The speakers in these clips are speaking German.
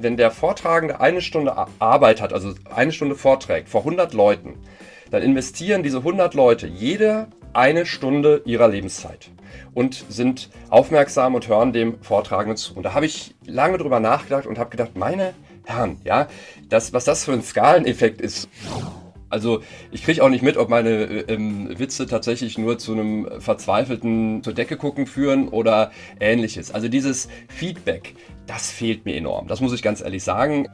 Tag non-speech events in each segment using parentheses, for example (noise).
wenn der Vortragende eine Stunde Arbeit hat, also eine Stunde vorträgt vor 100 Leuten, dann investieren diese 100 Leute jede eine Stunde ihrer Lebenszeit und sind aufmerksam und hören dem Vortragenden zu. Und da habe ich lange drüber nachgedacht und habe gedacht, meine Herren, ja, das, was das für ein Skaleneffekt ist. Also ich kriege auch nicht mit, ob meine ähm, Witze tatsächlich nur zu einem verzweifelten zur Decke gucken führen oder ähnliches. Also dieses Feedback, das fehlt mir enorm. Das muss ich ganz ehrlich sagen.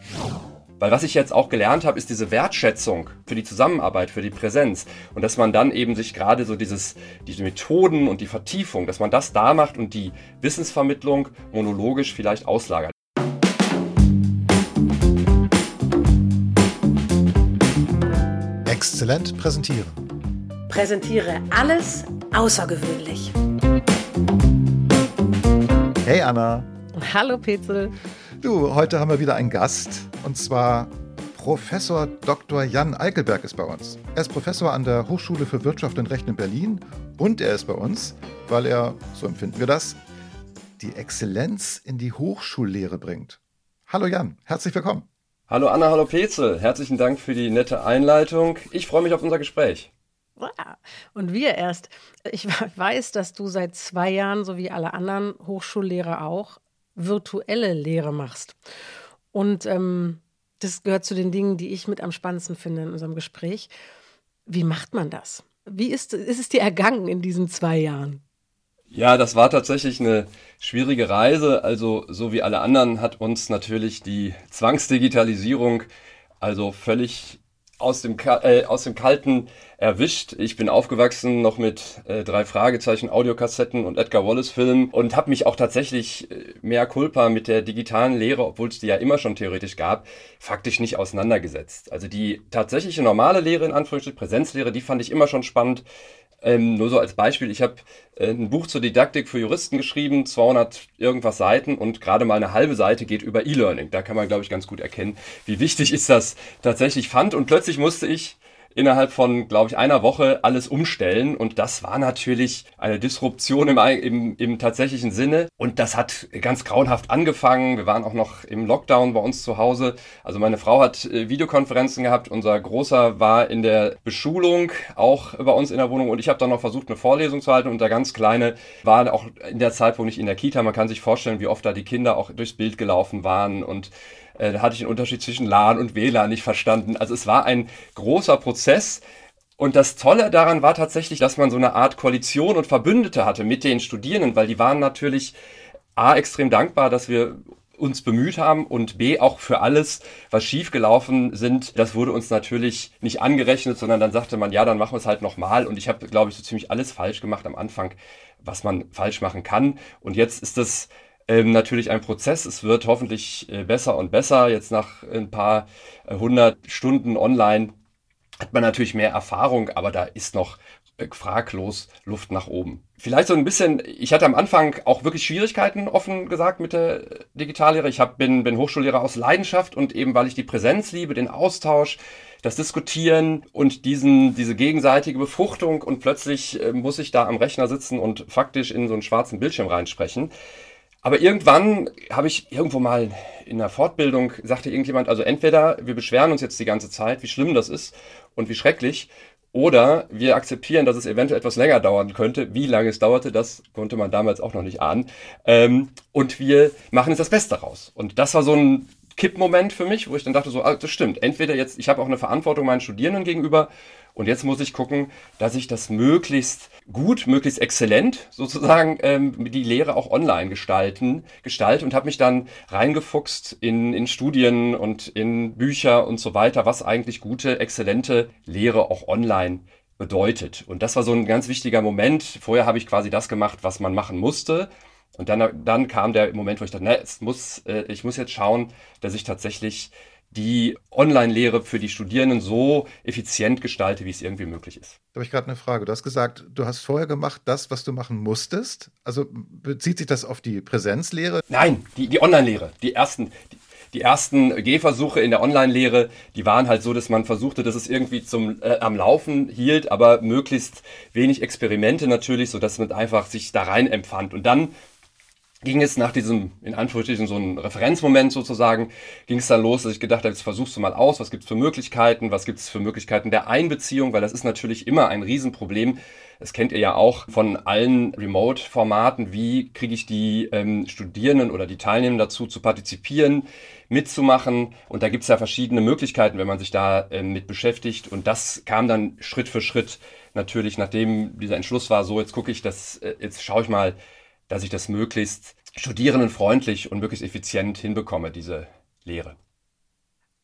Weil was ich jetzt auch gelernt habe, ist diese Wertschätzung für die Zusammenarbeit, für die Präsenz. Und dass man dann eben sich gerade so dieses, diese Methoden und die Vertiefung, dass man das da macht und die Wissensvermittlung monologisch vielleicht auslagert. Exzellent präsentieren. Präsentiere alles außergewöhnlich. Hey Anna. Hallo Petzel. Du, heute haben wir wieder einen Gast und zwar Professor Dr. Jan Eickelberg ist bei uns. Er ist Professor an der Hochschule für Wirtschaft und Recht in Berlin und er ist bei uns, weil er, so empfinden wir das, die Exzellenz in die Hochschullehre bringt. Hallo Jan, herzlich willkommen. Hallo Anna, hallo Petzel. Herzlichen Dank für die nette Einleitung. Ich freue mich auf unser Gespräch. Und wir erst. Ich weiß, dass du seit zwei Jahren, so wie alle anderen Hochschullehrer auch, virtuelle Lehre machst. Und ähm, das gehört zu den Dingen, die ich mit am spannendsten finde in unserem Gespräch. Wie macht man das? Wie ist, ist es dir ergangen in diesen zwei Jahren? Ja, das war tatsächlich eine schwierige Reise. Also so wie alle anderen hat uns natürlich die Zwangsdigitalisierung also völlig aus dem, äh, aus dem Kalten erwischt. Ich bin aufgewachsen noch mit äh, drei Fragezeichen Audiokassetten und Edgar Wallace Filmen und habe mich auch tatsächlich äh, mehr Culpa mit der digitalen Lehre, obwohl es die ja immer schon theoretisch gab, faktisch nicht auseinandergesetzt. Also die tatsächliche normale Lehre in Anführungsstrichen Präsenzlehre, die fand ich immer schon spannend. Ähm, nur so als Beispiel, ich habe äh, ein Buch zur Didaktik für Juristen geschrieben, 200 irgendwas Seiten und gerade mal eine halbe Seite geht über E-Learning. Da kann man, glaube ich, ganz gut erkennen, wie wichtig ich das tatsächlich fand. Und plötzlich musste ich innerhalb von, glaube ich, einer Woche alles umstellen. Und das war natürlich eine Disruption im, im, im tatsächlichen Sinne. Und das hat ganz grauenhaft angefangen. Wir waren auch noch im Lockdown bei uns zu Hause. Also meine Frau hat äh, Videokonferenzen gehabt. Unser Großer war in der Beschulung, auch bei uns in der Wohnung. Und ich habe dann noch versucht, eine Vorlesung zu halten. Und der ganz Kleine war auch in der Zeitpunkt nicht in der Kita. Man kann sich vorstellen, wie oft da die Kinder auch durchs Bild gelaufen waren und äh, da hatte ich den Unterschied zwischen LAN und WLAN nicht verstanden. Also es war ein großer Prozess. Und das Tolle daran war tatsächlich, dass man so eine Art Koalition und Verbündete hatte mit den Studierenden, weil die waren natürlich A, extrem dankbar, dass wir uns bemüht haben und B auch für alles, was schiefgelaufen sind, das wurde uns natürlich nicht angerechnet, sondern dann sagte man, ja, dann machen wir es halt nochmal und ich habe, glaube ich, so ziemlich alles falsch gemacht am Anfang, was man falsch machen kann und jetzt ist das ähm, natürlich ein Prozess. Es wird hoffentlich äh, besser und besser. Jetzt nach ein paar äh, hundert Stunden online hat man natürlich mehr Erfahrung, aber da ist noch äh, fraglos Luft nach oben. Vielleicht so ein bisschen, ich hatte am Anfang auch wirklich Schwierigkeiten, offen gesagt, mit der Digitallehre. Ich hab, bin, bin Hochschullehrer aus Leidenschaft und eben weil ich die Präsenz liebe, den Austausch, das Diskutieren und diesen, diese gegenseitige Befruchtung und plötzlich äh, muss ich da am Rechner sitzen und faktisch in so einen schwarzen Bildschirm reinsprechen. Aber irgendwann habe ich irgendwo mal in der Fortbildung, sagte irgendjemand, also entweder wir beschweren uns jetzt die ganze Zeit, wie schlimm das ist und wie schrecklich, oder wir akzeptieren, dass es eventuell etwas länger dauern könnte. Wie lange es dauerte, das konnte man damals auch noch nicht ahnen. Ähm, und wir machen jetzt das Beste raus. Und das war so ein Kippmoment für mich, wo ich dann dachte, so, ah, das stimmt. Entweder jetzt, ich habe auch eine Verantwortung meinen Studierenden gegenüber und jetzt muss ich gucken, dass ich das möglichst gut, möglichst exzellent sozusagen ähm, die Lehre auch online gestalten, gestalte und habe mich dann reingefuchst in, in Studien und in Bücher und so weiter, was eigentlich gute, exzellente Lehre auch online bedeutet. Und das war so ein ganz wichtiger Moment. Vorher habe ich quasi das gemacht, was man machen musste. Und dann, dann kam der Moment, wo ich dachte, ne, es muss, äh, ich muss jetzt schauen, dass ich tatsächlich die Online-Lehre für die Studierenden so effizient gestalte, wie es irgendwie möglich ist. Da habe ich gerade eine Frage. Du hast gesagt, du hast vorher gemacht das, was du machen musstest. Also bezieht sich das auf die Präsenzlehre? Nein, die, die Online-Lehre. Die ersten, die, die ersten Gehversuche in der Online-Lehre, die waren halt so, dass man versuchte, dass es irgendwie zum äh, am Laufen hielt, aber möglichst wenig Experimente natürlich, so dass man einfach sich da rein empfand. Und dann ging es nach diesem, in Anführungsstrichen, so ein Referenzmoment sozusagen, ging es dann los, dass ich gedacht habe, jetzt versuchst du mal aus, was gibt es für Möglichkeiten, was gibt es für Möglichkeiten der Einbeziehung, weil das ist natürlich immer ein Riesenproblem. Das kennt ihr ja auch von allen Remote-Formaten. Wie kriege ich die ähm, Studierenden oder die Teilnehmer dazu zu partizipieren, mitzumachen? Und da gibt es ja verschiedene Möglichkeiten, wenn man sich da ähm, mit beschäftigt. Und das kam dann Schritt für Schritt natürlich, nachdem dieser Entschluss war, so jetzt gucke ich das, äh, jetzt schaue ich mal, dass ich das möglichst studierendenfreundlich und möglichst effizient hinbekomme, diese Lehre.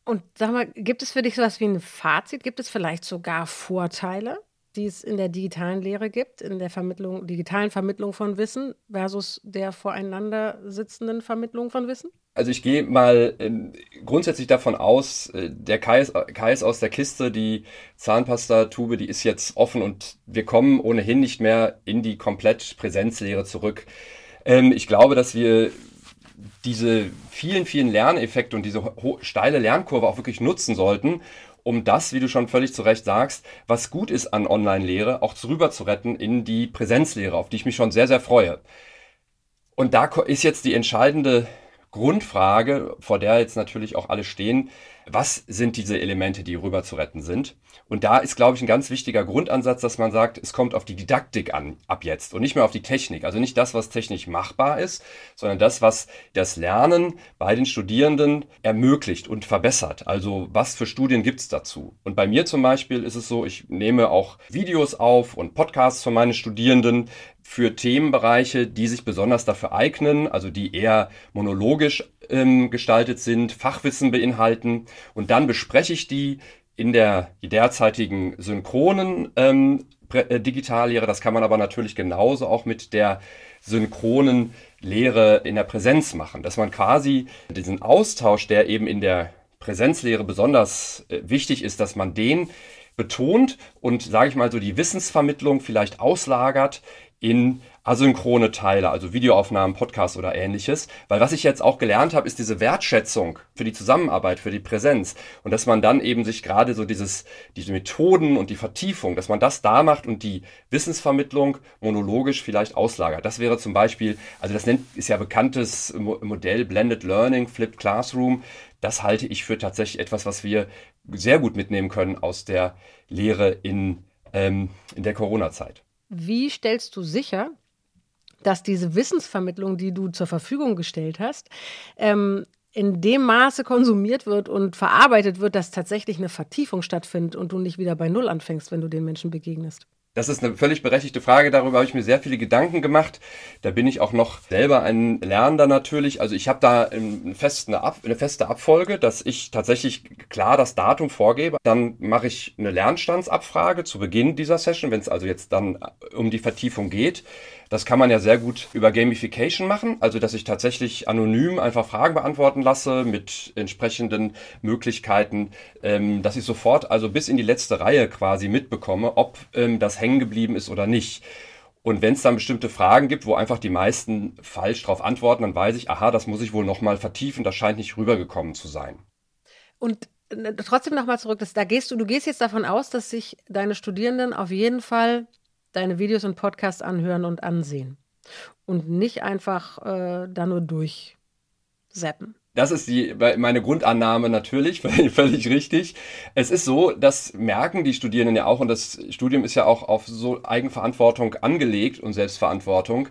Und sag mal, gibt es für dich sowas wie ein Fazit? Gibt es vielleicht sogar Vorteile, die es in der digitalen Lehre gibt, in der Vermittlung, digitalen Vermittlung von Wissen versus der voreinander sitzenden Vermittlung von Wissen? Also ich gehe mal äh, grundsätzlich davon aus, äh, der Kai ist, Kai ist aus der Kiste, die Zahnpastatube, die ist jetzt offen und wir kommen ohnehin nicht mehr in die komplett Präsenzlehre zurück. Ähm, ich glaube, dass wir diese vielen, vielen Lerneffekte und diese steile Lernkurve auch wirklich nutzen sollten, um das, wie du schon völlig zu Recht sagst, was gut ist an Online-Lehre, auch rüber zu retten in die Präsenzlehre, auf die ich mich schon sehr, sehr freue. Und da ist jetzt die entscheidende Grundfrage, vor der jetzt natürlich auch alle stehen, was sind diese Elemente, die rüber zu retten sind? Und da ist, glaube ich, ein ganz wichtiger Grundansatz, dass man sagt, es kommt auf die Didaktik an, ab jetzt und nicht mehr auf die Technik. Also nicht das, was technisch machbar ist, sondern das, was das Lernen bei den Studierenden ermöglicht und verbessert. Also was für Studien gibt's dazu? Und bei mir zum Beispiel ist es so, ich nehme auch Videos auf und Podcasts von meinen Studierenden, für Themenbereiche, die sich besonders dafür eignen, also die eher monologisch ähm, gestaltet sind, Fachwissen beinhalten. Und dann bespreche ich die in der derzeitigen synchronen ähm, äh, Digitallehre. Das kann man aber natürlich genauso auch mit der synchronen Lehre in der Präsenz machen, dass man quasi diesen Austausch, der eben in der Präsenzlehre besonders äh, wichtig ist, dass man den betont und, sage ich mal so, die Wissensvermittlung vielleicht auslagert in asynchrone Teile, also Videoaufnahmen, Podcasts oder ähnliches. Weil was ich jetzt auch gelernt habe, ist diese Wertschätzung für die Zusammenarbeit, für die Präsenz. Und dass man dann eben sich gerade so dieses, diese Methoden und die Vertiefung, dass man das da macht und die Wissensvermittlung monologisch vielleicht auslagert. Das wäre zum Beispiel, also das nennt, ist ja bekanntes Modell Blended Learning, Flipped Classroom. Das halte ich für tatsächlich etwas, was wir sehr gut mitnehmen können aus der Lehre in, ähm, in der Corona-Zeit. Wie stellst du sicher, dass diese Wissensvermittlung, die du zur Verfügung gestellt hast, ähm, in dem Maße konsumiert wird und verarbeitet wird, dass tatsächlich eine Vertiefung stattfindet und du nicht wieder bei Null anfängst, wenn du den Menschen begegnest? Das ist eine völlig berechtigte Frage. Darüber habe ich mir sehr viele Gedanken gemacht. Da bin ich auch noch selber ein Lernender natürlich. Also ich habe da eine feste, Abfolge, dass ich tatsächlich klar das Datum vorgebe. Dann mache ich eine Lernstandsabfrage zu Beginn dieser Session, wenn es also jetzt dann um die Vertiefung geht. Das kann man ja sehr gut über Gamification machen, also dass ich tatsächlich anonym einfach Fragen beantworten lasse mit entsprechenden Möglichkeiten, ähm, dass ich sofort also bis in die letzte Reihe quasi mitbekomme, ob ähm, das hängen geblieben ist oder nicht. Und wenn es dann bestimmte Fragen gibt, wo einfach die meisten falsch darauf antworten, dann weiß ich, aha, das muss ich wohl nochmal vertiefen, das scheint nicht rübergekommen zu sein. Und äh, trotzdem nochmal zurück, dass, da gehst du, du gehst jetzt davon aus, dass sich deine Studierenden auf jeden Fall deine Videos und Podcasts anhören und ansehen. Und nicht einfach äh, da nur durchseppen. Das ist die, meine Grundannahme natürlich, (laughs) völlig richtig. Es ist so, das merken die Studierenden ja auch und das Studium ist ja auch auf so Eigenverantwortung angelegt und Selbstverantwortung,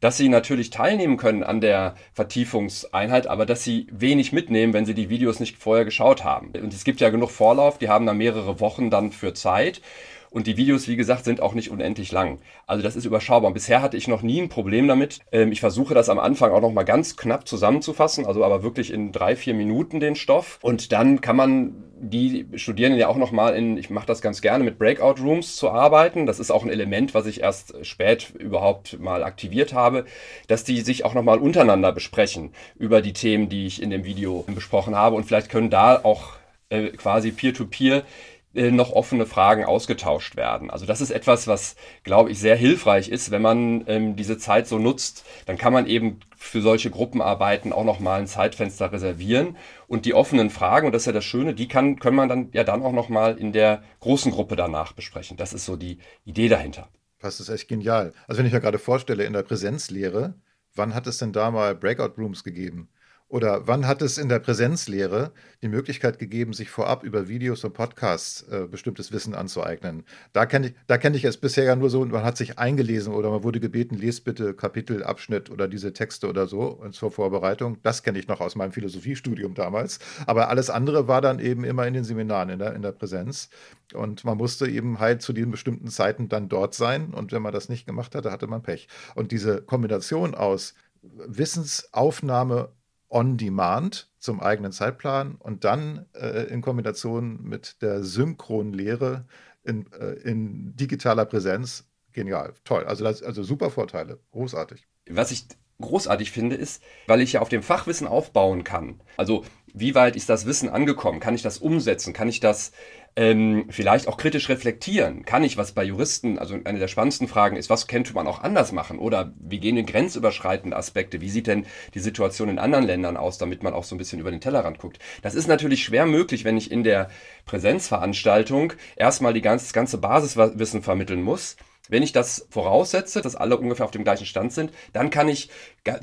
dass sie natürlich teilnehmen können an der Vertiefungseinheit, aber dass sie wenig mitnehmen, wenn sie die Videos nicht vorher geschaut haben. Und es gibt ja genug Vorlauf, die haben da mehrere Wochen dann für Zeit. Und die Videos, wie gesagt, sind auch nicht unendlich lang. Also das ist überschaubar. Und bisher hatte ich noch nie ein Problem damit. Ähm, ich versuche das am Anfang auch noch mal ganz knapp zusammenzufassen, also aber wirklich in drei, vier Minuten den Stoff. Und dann kann man die Studierenden ja auch noch mal in, ich mache das ganz gerne, mit Breakout Rooms zu arbeiten. Das ist auch ein Element, was ich erst spät überhaupt mal aktiviert habe, dass die sich auch noch mal untereinander besprechen über die Themen, die ich in dem Video besprochen habe. Und vielleicht können da auch äh, quasi peer-to-peer -peer noch offene Fragen ausgetauscht werden. Also das ist etwas, was, glaube ich, sehr hilfreich ist, wenn man ähm, diese Zeit so nutzt. Dann kann man eben für solche Gruppenarbeiten auch noch mal ein Zeitfenster reservieren und die offenen Fragen und das ist ja das Schöne, die kann können man dann ja dann auch noch mal in der großen Gruppe danach besprechen. Das ist so die Idee dahinter. Das ist echt genial. Also wenn ich mir gerade vorstelle in der Präsenzlehre, wann hat es denn da mal Breakout Rooms gegeben? Oder wann hat es in der Präsenzlehre die Möglichkeit gegeben, sich vorab über Videos und Podcasts äh, bestimmtes Wissen anzueignen? Da kenne ich, da ich es bisher ja nur so, man hat sich eingelesen oder man wurde gebeten, lest bitte Kapitel, Abschnitt oder diese Texte oder so zur Vorbereitung. Das kenne ich noch aus meinem Philosophiestudium damals. Aber alles andere war dann eben immer in den Seminaren, in der, in der Präsenz. Und man musste eben halt zu den bestimmten Zeiten dann dort sein. Und wenn man das nicht gemacht hatte, hatte man Pech. Und diese Kombination aus Wissensaufnahme on demand zum eigenen Zeitplan und dann äh, in Kombination mit der Synchronlehre in, äh, in digitaler Präsenz genial, toll. Also, das, also super Vorteile, großartig. Was ich großartig finde, ist, weil ich ja auf dem Fachwissen aufbauen kann. Also wie weit ist das Wissen angekommen? Kann ich das umsetzen? Kann ich das ähm, vielleicht auch kritisch reflektieren? Kann ich, was bei Juristen, also eine der spannendsten Fragen ist, was könnte man auch anders machen? Oder wie gehen denn grenzüberschreitende Aspekte? Wie sieht denn die Situation in anderen Ländern aus, damit man auch so ein bisschen über den Tellerrand guckt? Das ist natürlich schwer möglich, wenn ich in der Präsenzveranstaltung erstmal die ganz, das ganze Basiswissen vermitteln muss wenn ich das voraussetze, dass alle ungefähr auf dem gleichen Stand sind, dann kann ich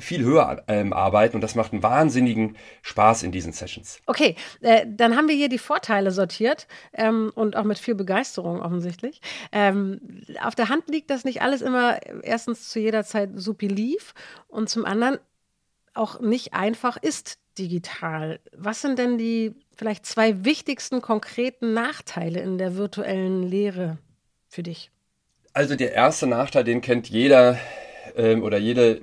viel höher ähm, arbeiten und das macht einen wahnsinnigen Spaß in diesen Sessions. Okay, äh, dann haben wir hier die Vorteile sortiert ähm, und auch mit viel Begeisterung offensichtlich. Ähm, auf der Hand liegt, dass nicht alles immer erstens zu jeder Zeit supi lief und zum anderen auch nicht einfach ist digital. Was sind denn die vielleicht zwei wichtigsten konkreten Nachteile in der virtuellen Lehre für dich? Also der erste Nachteil, den kennt jeder ähm, oder jede,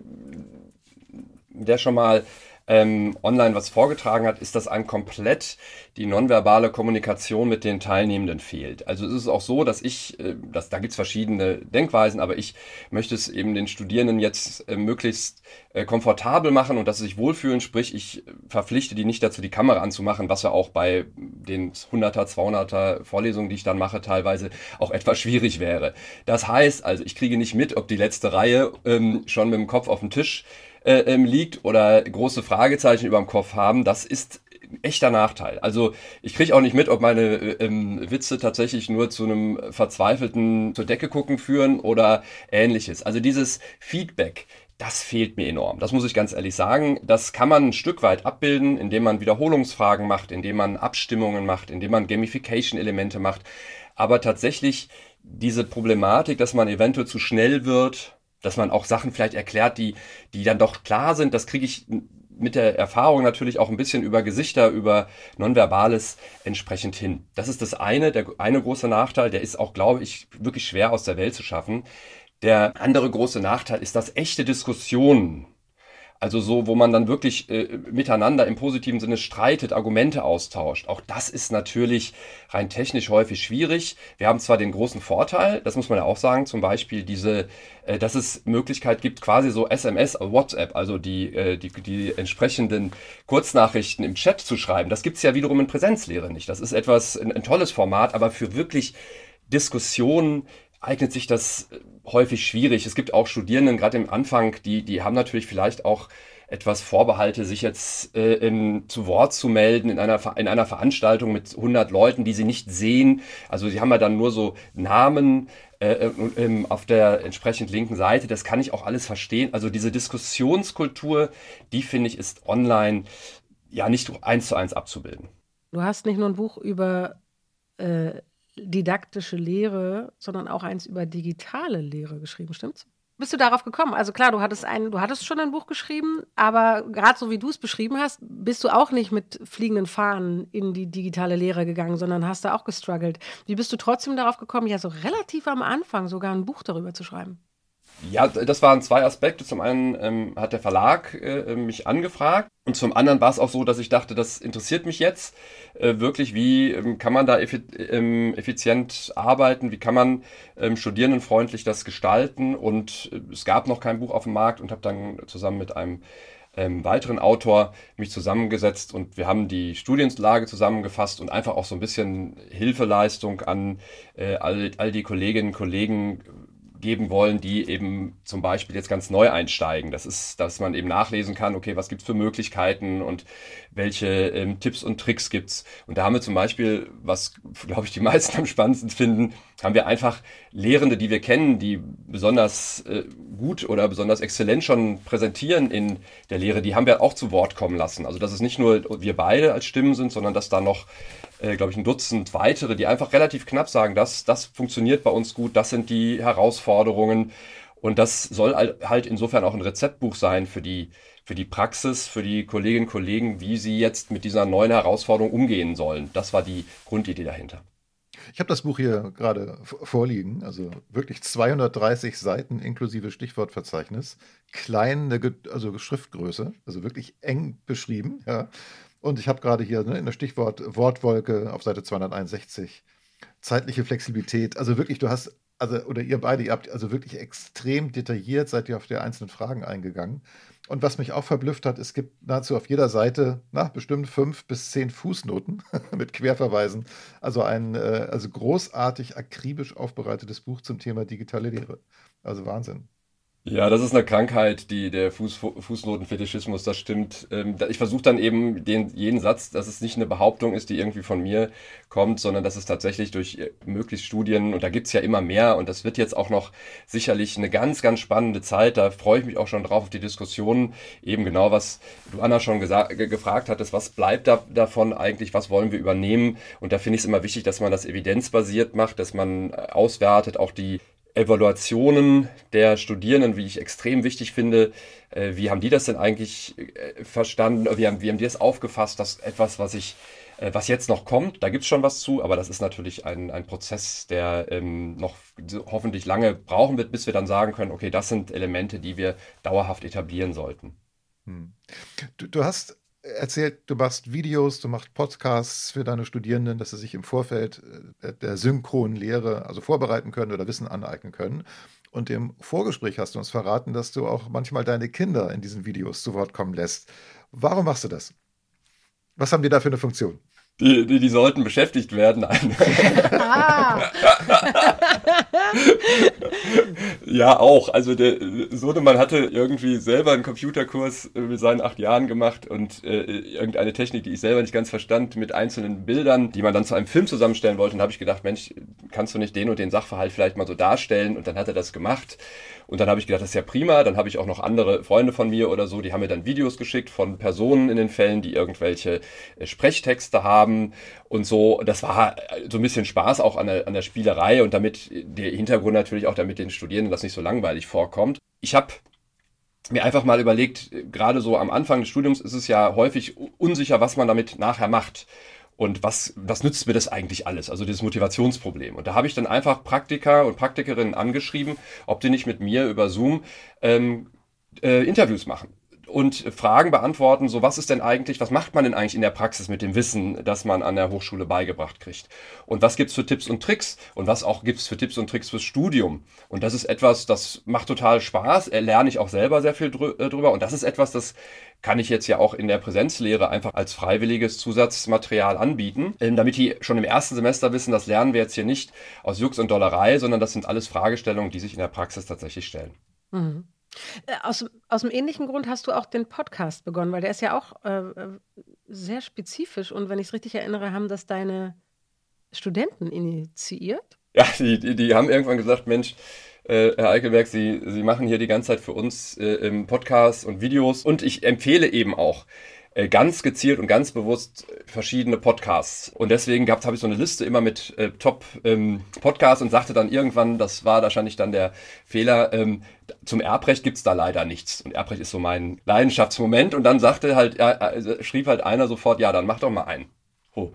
der schon mal ähm, online was vorgetragen hat, ist, dass einem komplett die nonverbale Kommunikation mit den Teilnehmenden fehlt. Also es ist auch so, dass ich, äh, dass, da gibt's verschiedene Denkweisen, aber ich möchte es eben den Studierenden jetzt äh, möglichst äh, komfortabel machen und dass sie sich wohlfühlen, sprich ich verpflichte die nicht dazu, die Kamera anzumachen, was ja auch bei den 100er, 200er Vorlesungen, die ich dann mache, teilweise auch etwas schwierig wäre. Das heißt also, ich kriege nicht mit, ob die letzte Reihe ähm, schon mit dem Kopf auf dem Tisch äh, ähm, liegt oder große Fragezeichen über dem Kopf haben, das ist echter Nachteil. Also ich kriege auch nicht mit, ob meine äh, ähm, Witze tatsächlich nur zu einem verzweifelten zur Decke gucken führen oder ähnliches. Also dieses Feedback, das fehlt mir enorm. Das muss ich ganz ehrlich sagen. Das kann man ein Stück weit abbilden, indem man Wiederholungsfragen macht, indem man Abstimmungen macht, indem man Gamification-Elemente macht. Aber tatsächlich diese Problematik, dass man eventuell zu schnell wird dass man auch Sachen vielleicht erklärt, die, die dann doch klar sind. Das kriege ich mit der Erfahrung natürlich auch ein bisschen über Gesichter, über Nonverbales entsprechend hin. Das ist das eine, der eine große Nachteil, der ist auch, glaube ich, wirklich schwer aus der Welt zu schaffen. Der andere große Nachteil ist, dass echte Diskussionen also so, wo man dann wirklich äh, miteinander im positiven Sinne streitet, Argumente austauscht. Auch das ist natürlich rein technisch häufig schwierig. Wir haben zwar den großen Vorteil, das muss man ja auch sagen, zum Beispiel diese, äh, dass es Möglichkeit gibt, quasi so SMS, WhatsApp, also die, äh, die, die entsprechenden Kurznachrichten im Chat zu schreiben. Das gibt's ja wiederum in Präsenzlehre nicht. Das ist etwas, ein, ein tolles Format, aber für wirklich Diskussionen eignet sich das äh, häufig schwierig. Es gibt auch Studierenden, gerade im Anfang, die, die haben natürlich vielleicht auch etwas Vorbehalte, sich jetzt äh, in, zu Wort zu melden in einer, in einer Veranstaltung mit 100 Leuten, die sie nicht sehen. Also sie haben ja dann nur so Namen äh, äh, auf der entsprechend linken Seite. Das kann ich auch alles verstehen. Also diese Diskussionskultur, die finde ich, ist online ja nicht eins zu eins abzubilden. Du hast nicht nur ein Buch über äh, didaktische Lehre, sondern auch eins über digitale Lehre geschrieben, stimmt's? Bist du darauf gekommen? Also klar, du hattest ein, du hattest schon ein Buch geschrieben, aber gerade so wie du es beschrieben hast, bist du auch nicht mit fliegenden Fahnen in die digitale Lehre gegangen, sondern hast da auch gestruggelt. Wie bist du trotzdem darauf gekommen, ja so relativ am Anfang sogar ein Buch darüber zu schreiben? Ja, das waren zwei Aspekte. Zum einen ähm, hat der Verlag äh, mich angefragt und zum anderen war es auch so, dass ich dachte, das interessiert mich jetzt äh, wirklich. Wie ähm, kann man da effi ähm, effizient arbeiten? Wie kann man ähm, studierendenfreundlich das gestalten? Und äh, es gab noch kein Buch auf dem Markt und habe dann zusammen mit einem ähm, weiteren Autor mich zusammengesetzt und wir haben die Studienlage zusammengefasst und einfach auch so ein bisschen Hilfeleistung an äh, all, all die Kolleginnen und Kollegen geben wollen, die eben zum Beispiel jetzt ganz neu einsteigen. Das ist, dass man eben nachlesen kann, okay, was gibt es für Möglichkeiten und welche ähm, Tipps und Tricks gibt es. Und da haben wir zum Beispiel, was glaube ich die meisten am spannendsten finden, haben wir einfach Lehrende, die wir kennen, die besonders äh, gut oder besonders exzellent schon präsentieren in der Lehre, die haben wir auch zu Wort kommen lassen. Also dass es nicht nur wir beide als Stimmen sind, sondern dass da noch, äh, glaube ich, ein Dutzend weitere, die einfach relativ knapp sagen, das, das funktioniert bei uns gut, das sind die Herausforderungen. Und das soll halt insofern auch ein Rezeptbuch sein für die, für die Praxis, für die Kolleginnen und Kollegen, wie sie jetzt mit dieser neuen Herausforderung umgehen sollen. Das war die Grundidee dahinter. Ich habe das Buch hier gerade vorliegen, also wirklich 230 Seiten inklusive Stichwortverzeichnis, kleine also Schriftgröße, also wirklich eng beschrieben. Ja. Und ich habe gerade hier ne, in der Stichwort Wortwolke auf Seite 261 zeitliche Flexibilität. Also wirklich, du hast also oder ihr beide, ihr habt also wirklich extrem detailliert seid ihr auf die einzelnen Fragen eingegangen. Und was mich auch verblüfft hat, es gibt nahezu auf jeder Seite nach bestimmt fünf bis zehn Fußnoten (laughs) mit Querverweisen. Also ein äh, also großartig akribisch aufbereitetes Buch zum Thema digitale Lehre. Also Wahnsinn. Ja, das ist eine Krankheit, die der Fuß, Fußnotenfetischismus, das stimmt. Ähm, ich versuche dann eben den, jeden Satz, dass es nicht eine Behauptung ist, die irgendwie von mir kommt, sondern dass es tatsächlich durch äh, möglichst Studien, und da gibt's ja immer mehr, und das wird jetzt auch noch sicherlich eine ganz, ganz spannende Zeit. Da freue ich mich auch schon drauf auf die Diskussionen. Eben genau, was du Anna schon gefragt hattest, was bleibt da davon eigentlich, was wollen wir übernehmen? Und da finde ich es immer wichtig, dass man das evidenzbasiert macht, dass man äh, auswertet, auch die Evaluationen der Studierenden, wie ich extrem wichtig finde. Äh, wie haben die das denn eigentlich äh, verstanden? Wie haben, wie haben die das aufgefasst? Das etwas, was ich, äh, was jetzt noch kommt, da gibt's schon was zu, aber das ist natürlich ein, ein Prozess, der ähm, noch hoffentlich lange brauchen wird, bis wir dann sagen können, okay, das sind Elemente, die wir dauerhaft etablieren sollten. Hm. Du, du hast erzählt, du machst Videos, du machst Podcasts für deine Studierenden, dass sie sich im Vorfeld äh, der synchronen Lehre also vorbereiten können oder Wissen aneignen können. Und im Vorgespräch hast du uns verraten, dass du auch manchmal deine Kinder in diesen Videos zu Wort kommen lässt. Warum machst du das? Was haben die da für eine Funktion? Die, die, die sollten beschäftigt werden. (laughs) ah. (laughs) ja, auch. Also der Sohnemann hatte irgendwie selber einen Computerkurs mit seinen acht Jahren gemacht und äh, irgendeine Technik, die ich selber nicht ganz verstand, mit einzelnen Bildern, die man dann zu einem Film zusammenstellen wollte. Und habe ich gedacht, Mensch, kannst du nicht den und den Sachverhalt vielleicht mal so darstellen? Und dann hat er das gemacht. Und dann habe ich gedacht, das ist ja prima. Dann habe ich auch noch andere Freunde von mir oder so, die haben mir dann Videos geschickt von Personen in den Fällen, die irgendwelche äh, Sprechtexte haben und so. Das war so ein bisschen Spaß auch an der, an der Spielerei und damit der Hintergrund natürlich auch, damit den Studierenden das nicht so langweilig vorkommt. Ich habe mir einfach mal überlegt, gerade so am Anfang des Studiums ist es ja häufig unsicher, was man damit nachher macht. Und was, was nützt mir das eigentlich alles? Also dieses Motivationsproblem. Und da habe ich dann einfach Praktiker und Praktikerinnen angeschrieben, ob die nicht mit mir über Zoom ähm, äh, Interviews machen und Fragen beantworten, so was ist denn eigentlich, was macht man denn eigentlich in der Praxis mit dem Wissen, das man an der Hochschule beigebracht kriegt? Und was gibt's für Tipps und Tricks? Und was auch gibt's für Tipps und Tricks fürs Studium? Und das ist etwas, das macht total Spaß, lerne ich auch selber sehr viel äh, drüber. Und das ist etwas, das kann ich jetzt ja auch in der Präsenzlehre einfach als freiwilliges Zusatzmaterial anbieten, ähm, damit die schon im ersten Semester wissen, das lernen wir jetzt hier nicht aus Jux und Dollerei, sondern das sind alles Fragestellungen, die sich in der Praxis tatsächlich stellen. Mhm. Äh, aus, aus dem ähnlichen Grund hast du auch den Podcast begonnen, weil der ist ja auch äh, äh sehr spezifisch und wenn ich es richtig erinnere, haben das deine Studenten initiiert? Ja, die, die, die haben irgendwann gesagt, Mensch, äh, Herr Eickelberg, Sie, Sie machen hier die ganze Zeit für uns äh, im Podcast und Videos und ich empfehle eben auch ganz gezielt und ganz bewusst verschiedene Podcasts. Und deswegen habe ich so eine Liste immer mit äh, Top-Podcasts ähm, und sagte dann irgendwann, das war wahrscheinlich dann der Fehler, ähm, zum Erbrecht gibt's da leider nichts. Und Erbrecht ist so mein Leidenschaftsmoment. Und dann sagte halt, äh, schrieb halt einer sofort, ja, dann mach doch mal einen. Oh.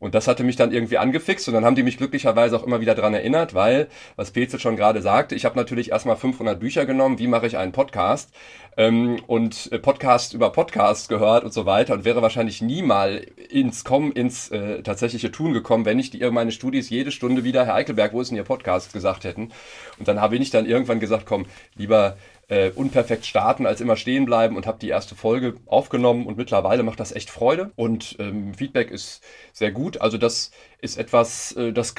Und das hatte mich dann irgendwie angefixt und dann haben die mich glücklicherweise auch immer wieder dran erinnert, weil, was Petzel schon gerade sagte, ich habe natürlich erstmal 500 Bücher genommen, wie mache ich einen Podcast ähm, und äh, Podcast über Podcast gehört und so weiter und wäre wahrscheinlich nie mal ins Kommen, ins äh, tatsächliche Tun gekommen, wenn nicht die, meine Studis jede Stunde wieder, Herr Eichelberg, wo ist denn Ihr Podcast, gesagt hätten. Und dann habe ich dann irgendwann gesagt, komm, lieber äh, unperfekt starten als immer stehen bleiben und habe die erste Folge aufgenommen und mittlerweile macht das echt Freude und ähm, Feedback ist sehr gut. Also das ist etwas, äh, das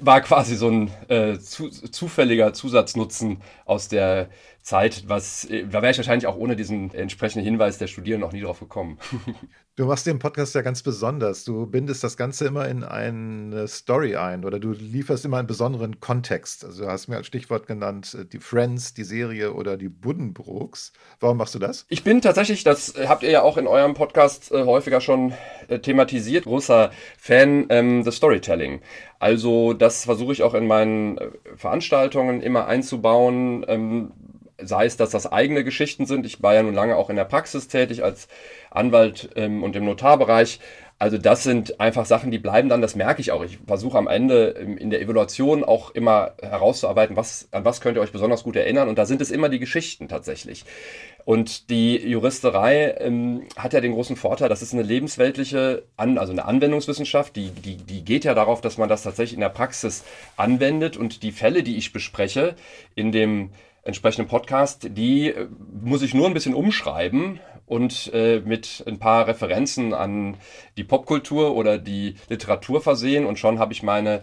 war quasi so ein äh, zu, zufälliger Zusatznutzen aus der Zeit, was, äh, da wäre ich wahrscheinlich auch ohne diesen entsprechenden Hinweis der Studierenden noch nie drauf gekommen. (laughs) Du machst den Podcast ja ganz besonders. Du bindest das Ganze immer in eine Story ein oder du lieferst immer einen besonderen Kontext. Also du hast mir als Stichwort genannt äh, die Friends, die Serie oder die Buddenbrooks. Warum machst du das? Ich bin tatsächlich, das habt ihr ja auch in eurem Podcast häufiger schon thematisiert, großer Fan ähm, des Storytelling. Also das versuche ich auch in meinen äh, Veranstaltungen immer einzubauen. Ähm, sei es, dass das eigene Geschichten sind. Ich war ja nun lange auch in der Praxis tätig als Anwalt ähm, und im Notarbereich. Also das sind einfach Sachen, die bleiben dann, das merke ich auch. Ich versuche am Ende in der Evaluation auch immer herauszuarbeiten, was, an was könnt ihr euch besonders gut erinnern. Und da sind es immer die Geschichten tatsächlich. Und die Juristerei ähm, hat ja den großen Vorteil, das ist eine lebensweltliche, An also eine Anwendungswissenschaft, die, die, die geht ja darauf, dass man das tatsächlich in der Praxis anwendet. Und die Fälle, die ich bespreche in dem entsprechenden Podcast, die äh, muss ich nur ein bisschen umschreiben und äh, mit ein paar Referenzen an die Popkultur oder die Literatur versehen und schon habe ich meine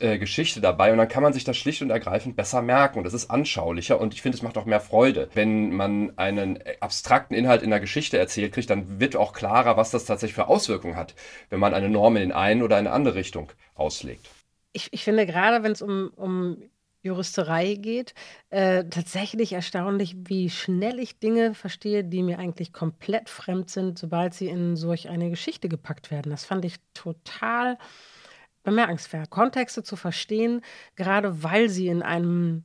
äh, Geschichte dabei und dann kann man sich das schlicht und ergreifend besser merken und das ist anschaulicher und ich finde, es macht auch mehr Freude. Wenn man einen abstrakten Inhalt in der Geschichte erzählt kriegt, dann wird auch klarer, was das tatsächlich für Auswirkungen hat, wenn man eine Norm in eine oder in eine andere Richtung auslegt. Ich, ich finde gerade, wenn es um, um Juristerei geht, äh, tatsächlich erstaunlich, wie schnell ich Dinge verstehe, die mir eigentlich komplett fremd sind, sobald sie in solch eine Geschichte gepackt werden. Das fand ich total bemerkenswert. Kontexte zu verstehen, gerade weil sie in einem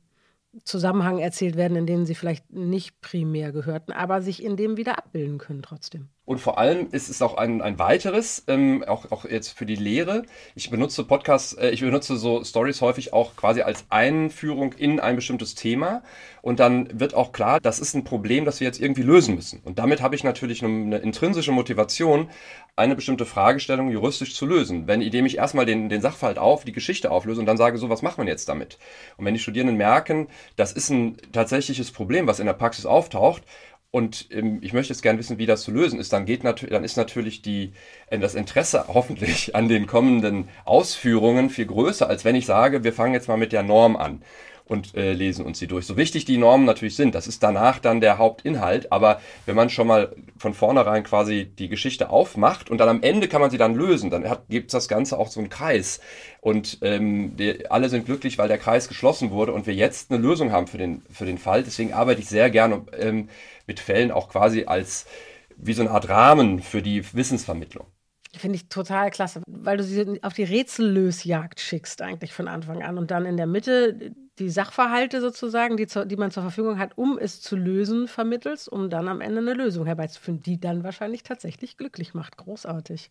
Zusammenhang erzählt werden, in dem sie vielleicht nicht primär gehörten, aber sich in dem wieder abbilden können trotzdem. Und vor allem ist es auch ein, ein weiteres, ähm, auch, auch jetzt für die Lehre. Ich benutze Podcasts, äh, ich benutze so Stories häufig auch quasi als Einführung in ein bestimmtes Thema. Und dann wird auch klar, das ist ein Problem, das wir jetzt irgendwie lösen müssen. Und damit habe ich natürlich eine, intrinsische Motivation, eine bestimmte Fragestellung juristisch zu lösen. Wenn, indem ich erstmal den, den Sachverhalt auf, die Geschichte auflöse und dann sage, so, was macht man jetzt damit? Und wenn die Studierenden merken, das ist ein tatsächliches Problem, was in der Praxis auftaucht, und ähm, ich möchte jetzt gerne wissen, wie das zu lösen ist. Dann geht natürlich, dann ist natürlich die, äh, das Interesse (laughs) hoffentlich an den kommenden Ausführungen viel größer, als wenn ich sage, wir fangen jetzt mal mit der Norm an und äh, lesen uns sie durch. So wichtig die Normen natürlich sind, das ist danach dann der Hauptinhalt, aber wenn man schon mal von vornherein quasi die Geschichte aufmacht und dann am Ende kann man sie dann lösen, dann gibt es das Ganze auch so einen Kreis und ähm, wir alle sind glücklich, weil der Kreis geschlossen wurde und wir jetzt eine Lösung haben für den, für den Fall. Deswegen arbeite ich sehr gerne ähm, mit Fällen auch quasi als wie so eine Art Rahmen für die Wissensvermittlung. Finde ich total klasse, weil du sie auf die Rätsellösjagd schickst, eigentlich von Anfang an. Und dann in der Mitte die Sachverhalte sozusagen, die, zu, die man zur Verfügung hat, um es zu lösen, vermittelst, um dann am Ende eine Lösung herbeizuführen, die dann wahrscheinlich tatsächlich glücklich macht. Großartig.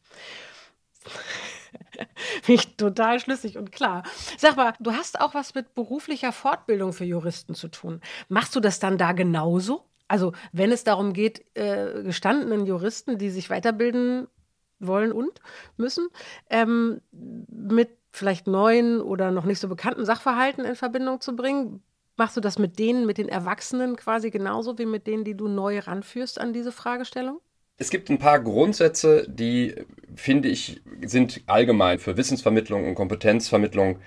(laughs) Finde ich total schlüssig und klar. Sag mal, du hast auch was mit beruflicher Fortbildung für Juristen zu tun. Machst du das dann da genauso? Also wenn es darum geht, äh, gestandenen Juristen, die sich weiterbilden wollen und müssen, ähm, mit vielleicht neuen oder noch nicht so bekannten Sachverhalten in Verbindung zu bringen. Machst du das mit denen, mit den Erwachsenen quasi genauso wie mit denen, die du neu ranführst an diese Fragestellung? Es gibt ein paar Grundsätze, die, finde ich, sind allgemein für Wissensvermittlung und Kompetenzvermittlung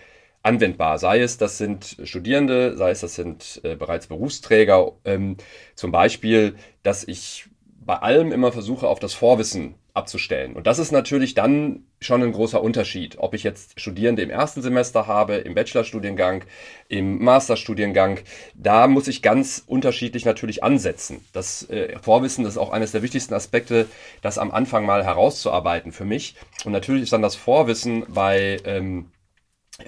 anwendbar. Sei es, das sind Studierende, sei es, das sind äh, bereits Berufsträger. Ähm, zum Beispiel, dass ich bei allem immer versuche, auf das Vorwissen abzustellen. Und das ist natürlich dann schon ein großer Unterschied, ob ich jetzt Studierende im ersten Semester habe, im Bachelorstudiengang, im Masterstudiengang. Da muss ich ganz unterschiedlich natürlich ansetzen. Das äh, Vorwissen ist auch eines der wichtigsten Aspekte, das am Anfang mal herauszuarbeiten für mich. Und natürlich ist dann das Vorwissen bei ähm,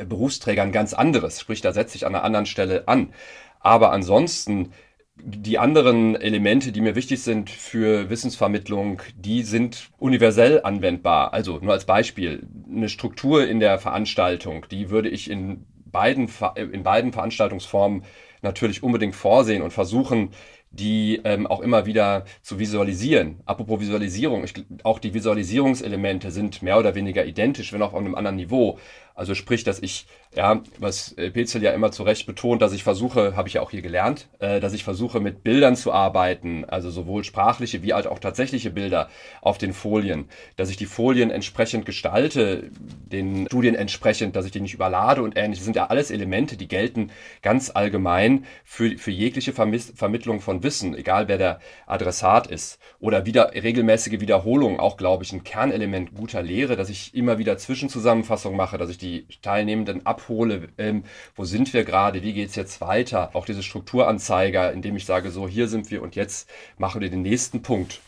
Berufsträgern ganz anderes, sprich, da setze ich an einer anderen Stelle an. Aber ansonsten die anderen Elemente, die mir wichtig sind für Wissensvermittlung, die sind universell anwendbar. Also nur als Beispiel, eine Struktur in der Veranstaltung, die würde ich in beiden, in beiden Veranstaltungsformen natürlich unbedingt vorsehen und versuchen, die ähm, auch immer wieder zu visualisieren. Apropos Visualisierung, ich, auch die Visualisierungselemente sind mehr oder weniger identisch, wenn auch auf einem anderen Niveau. Also sprich, dass ich, ja, was äh, Petzel ja immer zu Recht betont, dass ich versuche, habe ich ja auch hier gelernt, äh, dass ich versuche mit Bildern zu arbeiten, also sowohl sprachliche wie halt auch tatsächliche Bilder auf den Folien, dass ich die Folien entsprechend gestalte, den Studien entsprechend, dass ich die nicht überlade und ähnliches. Das sind ja alles Elemente, die gelten ganz allgemein für, für jegliche Vermiss Vermittlung von Wissen, egal wer der Adressat ist. Oder wieder regelmäßige Wiederholung, auch glaube ich ein Kernelement guter Lehre, dass ich immer wieder Zwischenzusammenfassungen mache, dass ich die Teilnehmenden abhole, ähm, wo sind wir gerade, wie geht es jetzt weiter. Auch diese Strukturanzeiger, indem ich sage, so hier sind wir und jetzt machen wir den nächsten Punkt.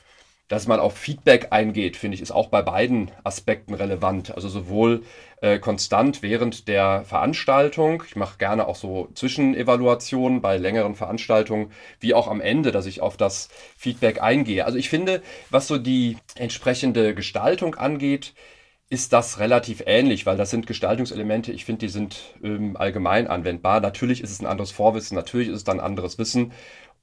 Dass man auf Feedback eingeht, finde ich, ist auch bei beiden Aspekten relevant. Also sowohl äh, konstant während der Veranstaltung, ich mache gerne auch so Zwischenevaluationen bei längeren Veranstaltungen, wie auch am Ende, dass ich auf das Feedback eingehe. Also ich finde, was so die entsprechende Gestaltung angeht, ist das relativ ähnlich, weil das sind Gestaltungselemente, ich finde, die sind ähm, allgemein anwendbar. Natürlich ist es ein anderes Vorwissen, natürlich ist es dann anderes Wissen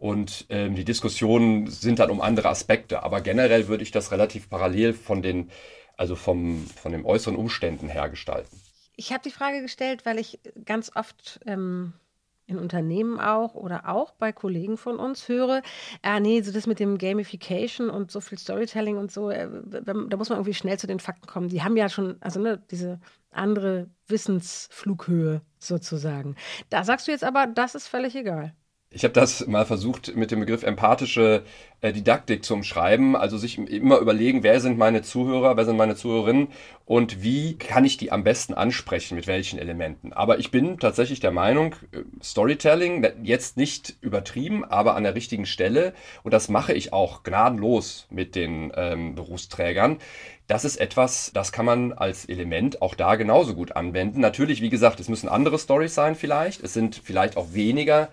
und ähm, die Diskussionen sind dann um andere Aspekte. Aber generell würde ich das relativ parallel von den, also vom, von den äußeren Umständen her gestalten. Ich habe die Frage gestellt, weil ich ganz oft ähm, in Unternehmen auch oder auch bei Kollegen von uns höre, ah nee, so das mit dem Gamification und so viel Storytelling und so, äh, da muss man irgendwie schnell zu den Fakten kommen. Die haben ja schon, also ne, diese andere Wissensflughöhe sozusagen. Da sagst du jetzt aber, das ist völlig egal. Ich habe das mal versucht mit dem Begriff empathische äh, Didaktik zu umschreiben, also sich immer überlegen, wer sind meine Zuhörer, wer sind meine Zuhörerinnen und wie kann ich die am besten ansprechen, mit welchen Elementen. Aber ich bin tatsächlich der Meinung, äh, Storytelling, jetzt nicht übertrieben, aber an der richtigen Stelle, und das mache ich auch gnadenlos mit den ähm, Berufsträgern, das ist etwas, das kann man als Element auch da genauso gut anwenden. Natürlich, wie gesagt, es müssen andere Stories sein vielleicht. Es sind vielleicht auch weniger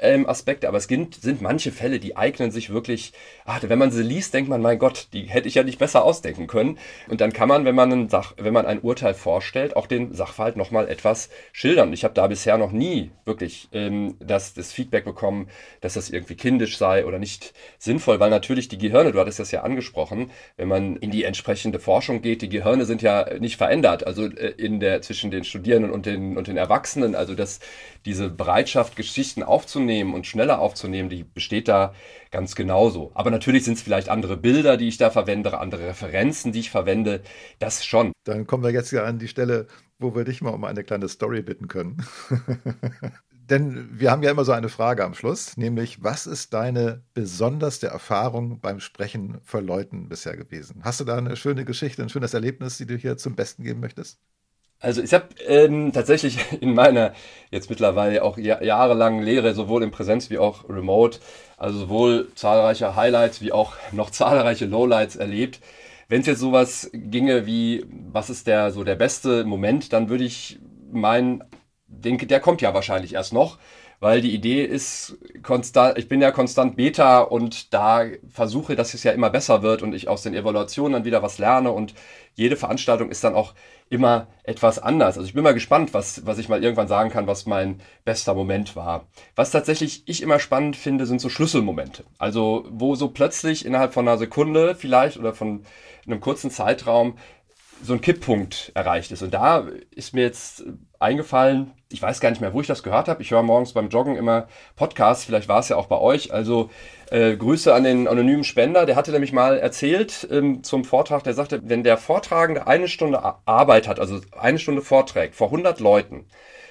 ähm, Aspekte, aber es sind, sind manche Fälle, die eignen sich wirklich, ach, wenn man sie liest, denkt man, mein Gott, die hätte ich ja nicht besser ausdenken können. Und dann kann man, wenn man, Sach, wenn man ein Urteil vorstellt, auch den Sachverhalt nochmal etwas schildern. Ich habe da bisher noch nie wirklich ähm, das, das Feedback bekommen, dass das irgendwie kindisch sei oder nicht sinnvoll, weil natürlich die Gehirne, du hattest das ja angesprochen, wenn man in die entsprechende Forschung geht, die Gehirne sind ja nicht verändert, also äh, in der, zwischen den Studierenden und den, und den Erwachsenen, also das, diese Bereitschaft, Geschichten aufzunehmen und schneller aufzunehmen, die besteht da ganz genauso. Aber natürlich sind es vielleicht andere Bilder, die ich da verwende, andere Referenzen, die ich verwende. Das schon. Dann kommen wir jetzt ja an die Stelle, wo wir dich mal um eine kleine Story bitten können. (laughs) Denn wir haben ja immer so eine Frage am Schluss, nämlich, was ist deine besonderste Erfahrung beim Sprechen vor Leuten bisher gewesen? Hast du da eine schöne Geschichte, ein schönes Erlebnis, die du hier zum Besten geben möchtest? Also ich habe ähm, tatsächlich (laughs) in meiner jetzt mittlerweile auch jahrelangen Lehre, sowohl in Präsenz wie auch remote, also sowohl zahlreiche Highlights wie auch (laughs) noch zahlreiche Lowlights erlebt. Wenn es jetzt sowas ginge wie, was ist der so der beste Moment, dann würde ich meinen, denke, der kommt ja wahrscheinlich erst noch weil die Idee ist konstant, ich bin ja konstant Beta und da versuche, dass es ja immer besser wird und ich aus den Evaluationen dann wieder was lerne und jede Veranstaltung ist dann auch immer etwas anders. Also ich bin mal gespannt, was, was ich mal irgendwann sagen kann, was mein bester Moment war. Was tatsächlich ich immer spannend finde, sind so Schlüsselmomente. Also wo so plötzlich innerhalb von einer Sekunde vielleicht oder von einem kurzen Zeitraum so ein Kipppunkt erreicht ist. Und da ist mir jetzt eingefallen, ich weiß gar nicht mehr, wo ich das gehört habe. Ich höre morgens beim Joggen immer Podcasts, vielleicht war es ja auch bei euch. Also äh, Grüße an den anonymen Spender, der hatte nämlich mal erzählt ähm, zum Vortrag, der sagte, wenn der Vortragende eine Stunde Arbeit hat, also eine Stunde vorträgt vor 100 Leuten,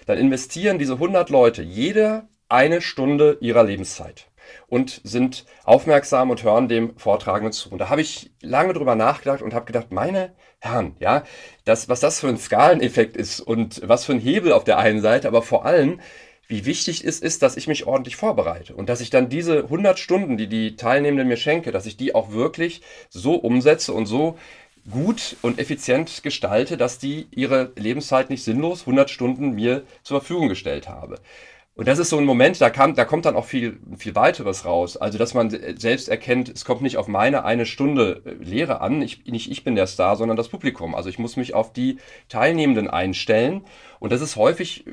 dann investieren diese 100 Leute jede eine Stunde ihrer Lebenszeit und sind aufmerksam und hören dem Vortragenden zu. Und da habe ich lange drüber nachgedacht und habe gedacht, meine Herren, ja, das, was das für ein Skaleneffekt ist und was für ein Hebel auf der einen Seite, aber vor allem, wie wichtig es ist, dass ich mich ordentlich vorbereite und dass ich dann diese 100 Stunden, die die Teilnehmenden mir schenke, dass ich die auch wirklich so umsetze und so gut und effizient gestalte, dass die ihre Lebenszeit nicht sinnlos 100 Stunden mir zur Verfügung gestellt habe. Und das ist so ein Moment, da, kam, da kommt dann auch viel, viel weiteres raus. Also, dass man selbst erkennt, es kommt nicht auf meine eine Stunde äh, Lehre an, ich, nicht ich bin der Star, sondern das Publikum. Also ich muss mich auf die Teilnehmenden einstellen. Und das ist häufig,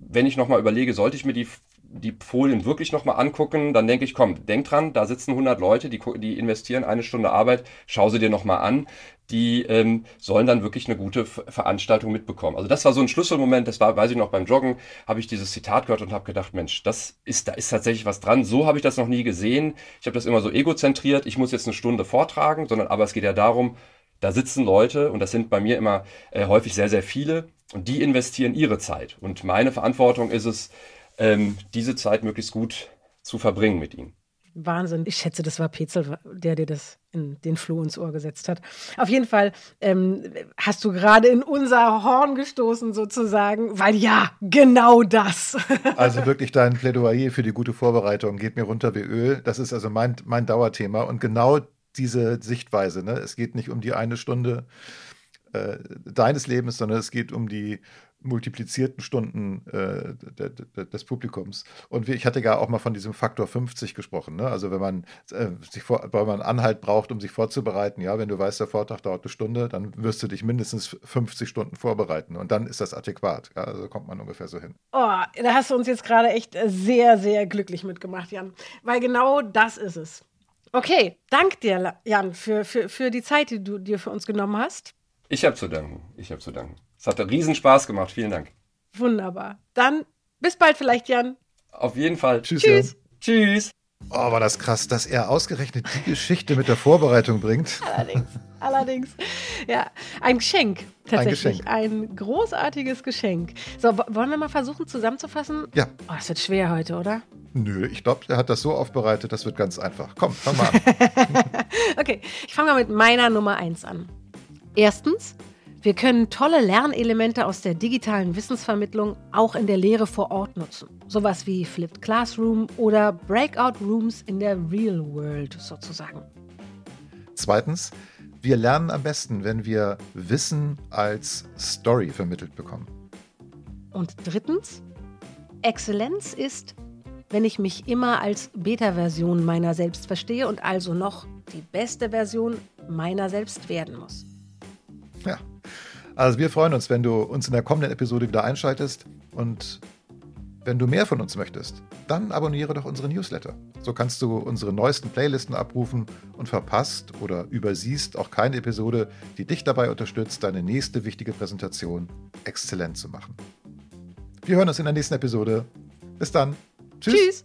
wenn ich nochmal überlege, sollte ich mir die die Folien wirklich nochmal angucken, dann denke ich, komm, denk dran, da sitzen 100 Leute, die, die investieren eine Stunde Arbeit, schau sie dir nochmal an. Die ähm, sollen dann wirklich eine gute Veranstaltung mitbekommen. Also das war so ein Schlüsselmoment, das war, weiß ich noch, beim Joggen habe ich dieses Zitat gehört und habe gedacht, Mensch, das ist, da ist tatsächlich was dran. So habe ich das noch nie gesehen. Ich habe das immer so egozentriert, ich muss jetzt eine Stunde vortragen, sondern aber es geht ja darum, da sitzen Leute und das sind bei mir immer äh, häufig sehr, sehr viele und die investieren ihre Zeit. Und meine Verantwortung ist es, ähm, diese Zeit möglichst gut zu verbringen mit ihnen. Wahnsinn. Ich schätze, das war Petzel, der dir das in den Floh ins Ohr gesetzt hat. Auf jeden Fall ähm, hast du gerade in unser Horn gestoßen, sozusagen, weil ja, genau das. (laughs) also wirklich dein Plädoyer für die gute Vorbereitung geht mir runter wie Öl. Das ist also mein, mein Dauerthema. Und genau diese Sichtweise, ne? es geht nicht um die eine Stunde äh, deines Lebens, sondern es geht um die multiplizierten Stunden äh, des Publikums. Und ich hatte ja auch mal von diesem Faktor 50 gesprochen. Ne? Also wenn man äh, sich vor, weil man Anhalt braucht, um sich vorzubereiten, ja, wenn du weißt, der Vortrag dauert eine Stunde, dann wirst du dich mindestens 50 Stunden vorbereiten und dann ist das adäquat. Ja? Also kommt man ungefähr so hin. Oh, da hast du uns jetzt gerade echt sehr, sehr glücklich mitgemacht, Jan. Weil genau das ist es. Okay, dank dir, Jan, für, für, für die Zeit, die du dir für uns genommen hast. Ich habe zu danken. Ich habe zu danken. Es hat riesen Spaß gemacht. Vielen Dank. Wunderbar. Dann bis bald vielleicht, Jan. Auf jeden Fall. Tschüss. Tschüss. Tschüss. Oh, war das krass, dass er ausgerechnet die Geschichte mit der Vorbereitung bringt. Allerdings, allerdings. Ja, ein Geschenk. Tatsächlich. Ein, Geschenk. ein großartiges Geschenk. So, wollen wir mal versuchen zusammenzufassen? Ja. Oh, das wird schwer heute, oder? Nö, ich glaube, er hat das so aufbereitet, das wird ganz einfach. Komm, fang mal an. (laughs) okay, ich fange mal mit meiner Nummer 1 an. Erstens, wir können tolle Lernelemente aus der digitalen Wissensvermittlung auch in der Lehre vor Ort nutzen. Sowas wie Flipped Classroom oder Breakout Rooms in der Real World sozusagen. Zweitens, wir lernen am besten, wenn wir Wissen als Story vermittelt bekommen. Und drittens, Exzellenz ist, wenn ich mich immer als Beta-Version meiner selbst verstehe und also noch die beste Version meiner selbst werden muss. Ja. Also wir freuen uns, wenn du uns in der kommenden Episode wieder einschaltest und wenn du mehr von uns möchtest, dann abonniere doch unsere Newsletter. So kannst du unsere neuesten Playlisten abrufen und verpasst oder übersiehst auch keine Episode, die dich dabei unterstützt, deine nächste wichtige Präsentation exzellent zu machen. Wir hören uns in der nächsten Episode. Bis dann. Tschüss. Tschüss.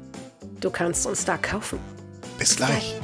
Du kannst uns da kaufen. Bis gleich.